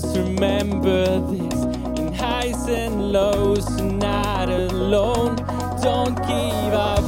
remember this in highs and lows, you're not alone. Don't give up.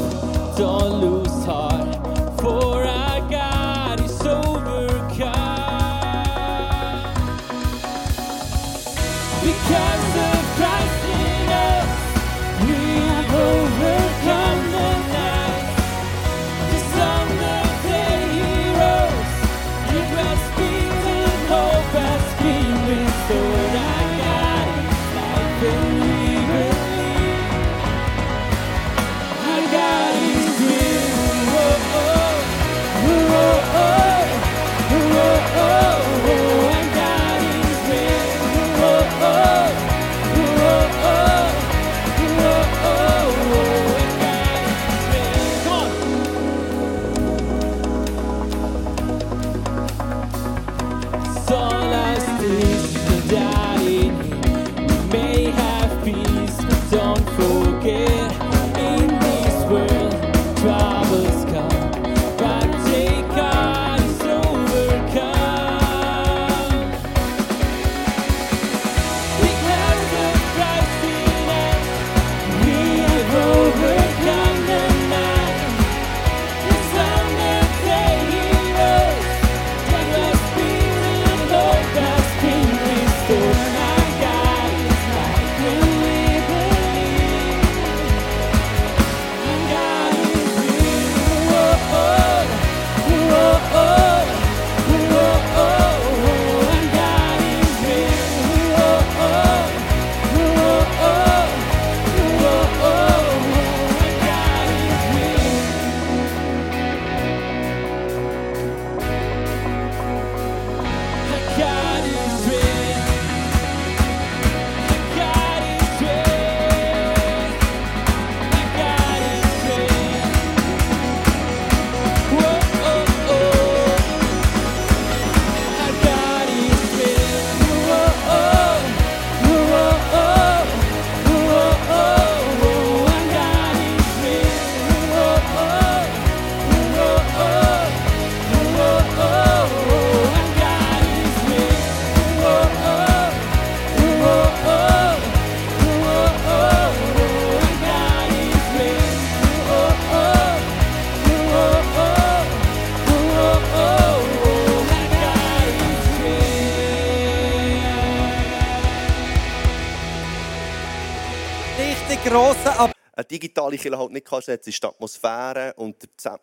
grossen Applaus. Eine digitale Kirche halt nicht kannst, ist die Atmosphäre und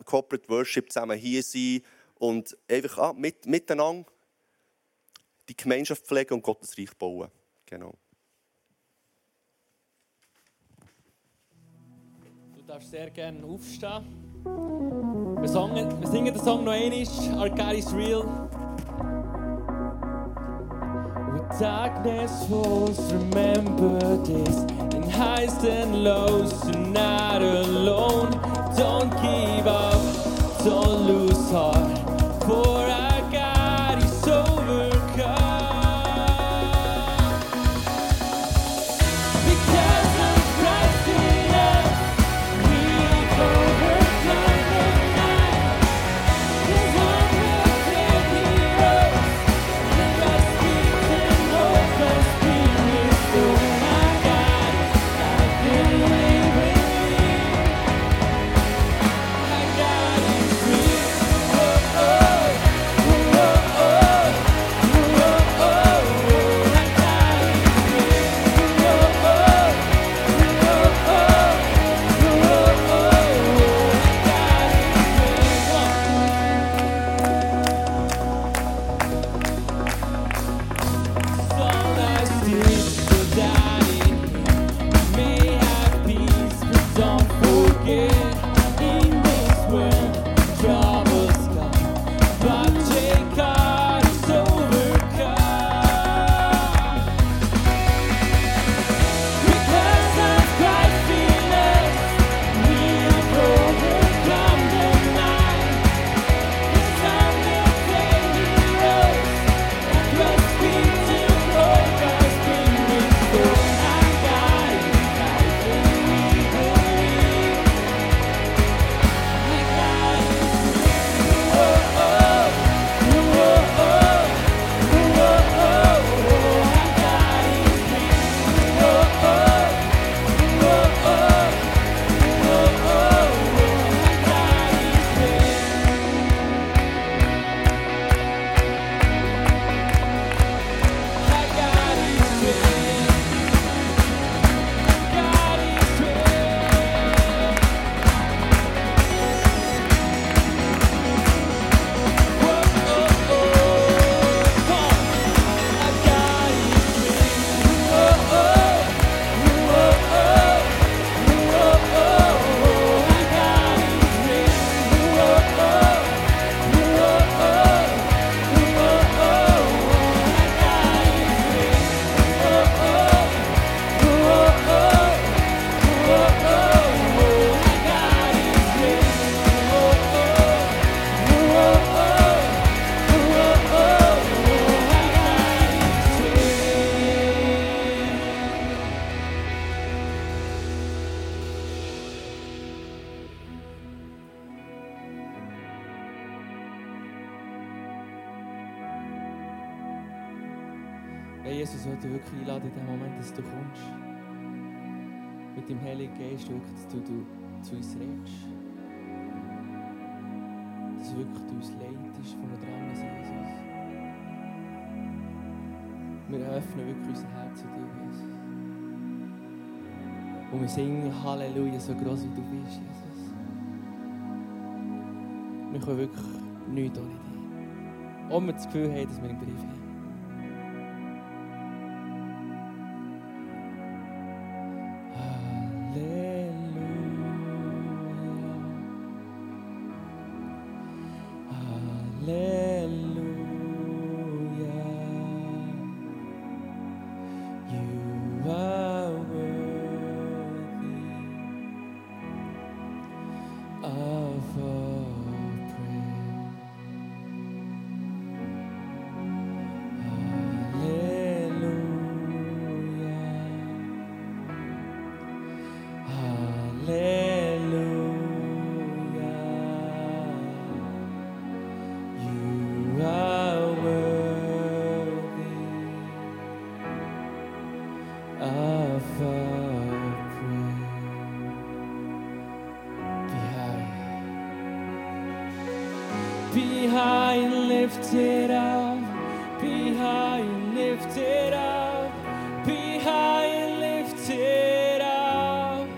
Corporate Worship zusammen hier sein und einfach ah, mit, miteinander die Gemeinschaft pflegen und Gottes Reich bauen. Genau. Du darfst sehr gerne aufstehen. Wir singen, wir singen den Song noch einmal, Arcade is real. darkness falls, remember this. In highs and lows, you're not alone. Don't give up, don't lose heart. For our God is overcome. Because dass du kommst. Mit dem Heiligen Geist wirklich, dass du, du zu uns redest. Dass wirklich du uns leitest, wir dran sind, Jesus. Wir öffnen wirklich unser Herz zu dir, Jesus. Und wir singen Halleluja, so groß wie du bist, Jesus. Wir können wirklich nichts ohne dich. Ob wir das Gefühl haben, dass wir im Brief haben. You lifted up. Be high and lifted up.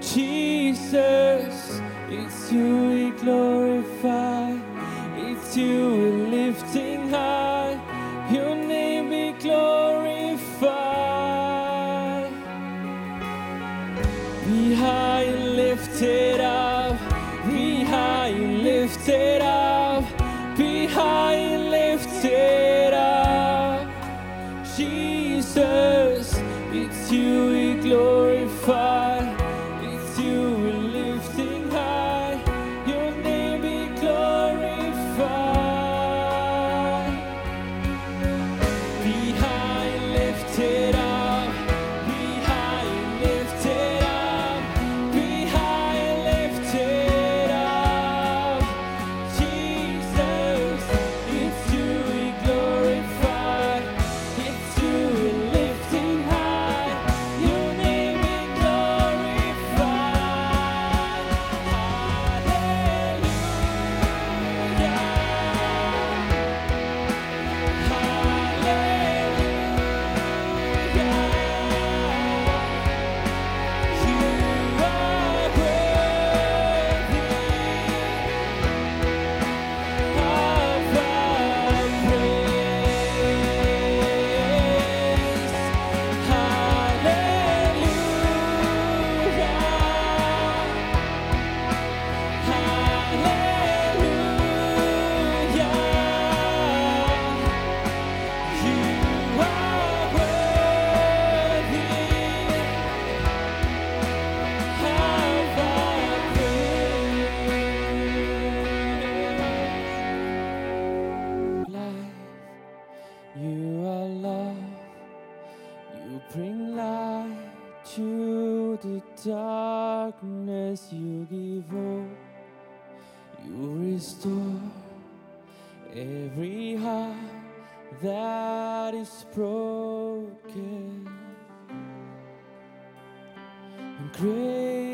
Jesus, it's you we glorify. It's you we're lifting high. Your name be glorified. Be high and lifted up. Be high and lifted up. Be high and lifted every heart that is broken. And great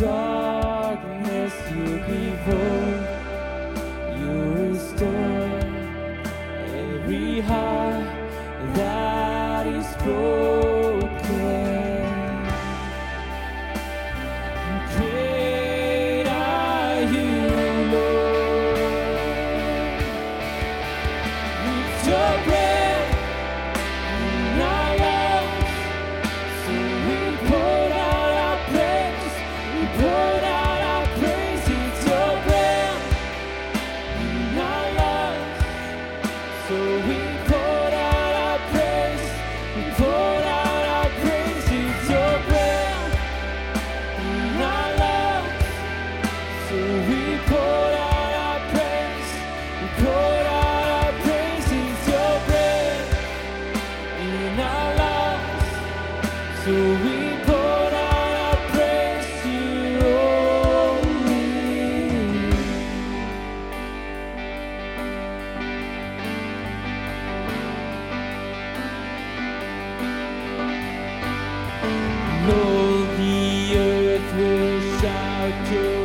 darkness you behold, you restore every heart that is broken. without you.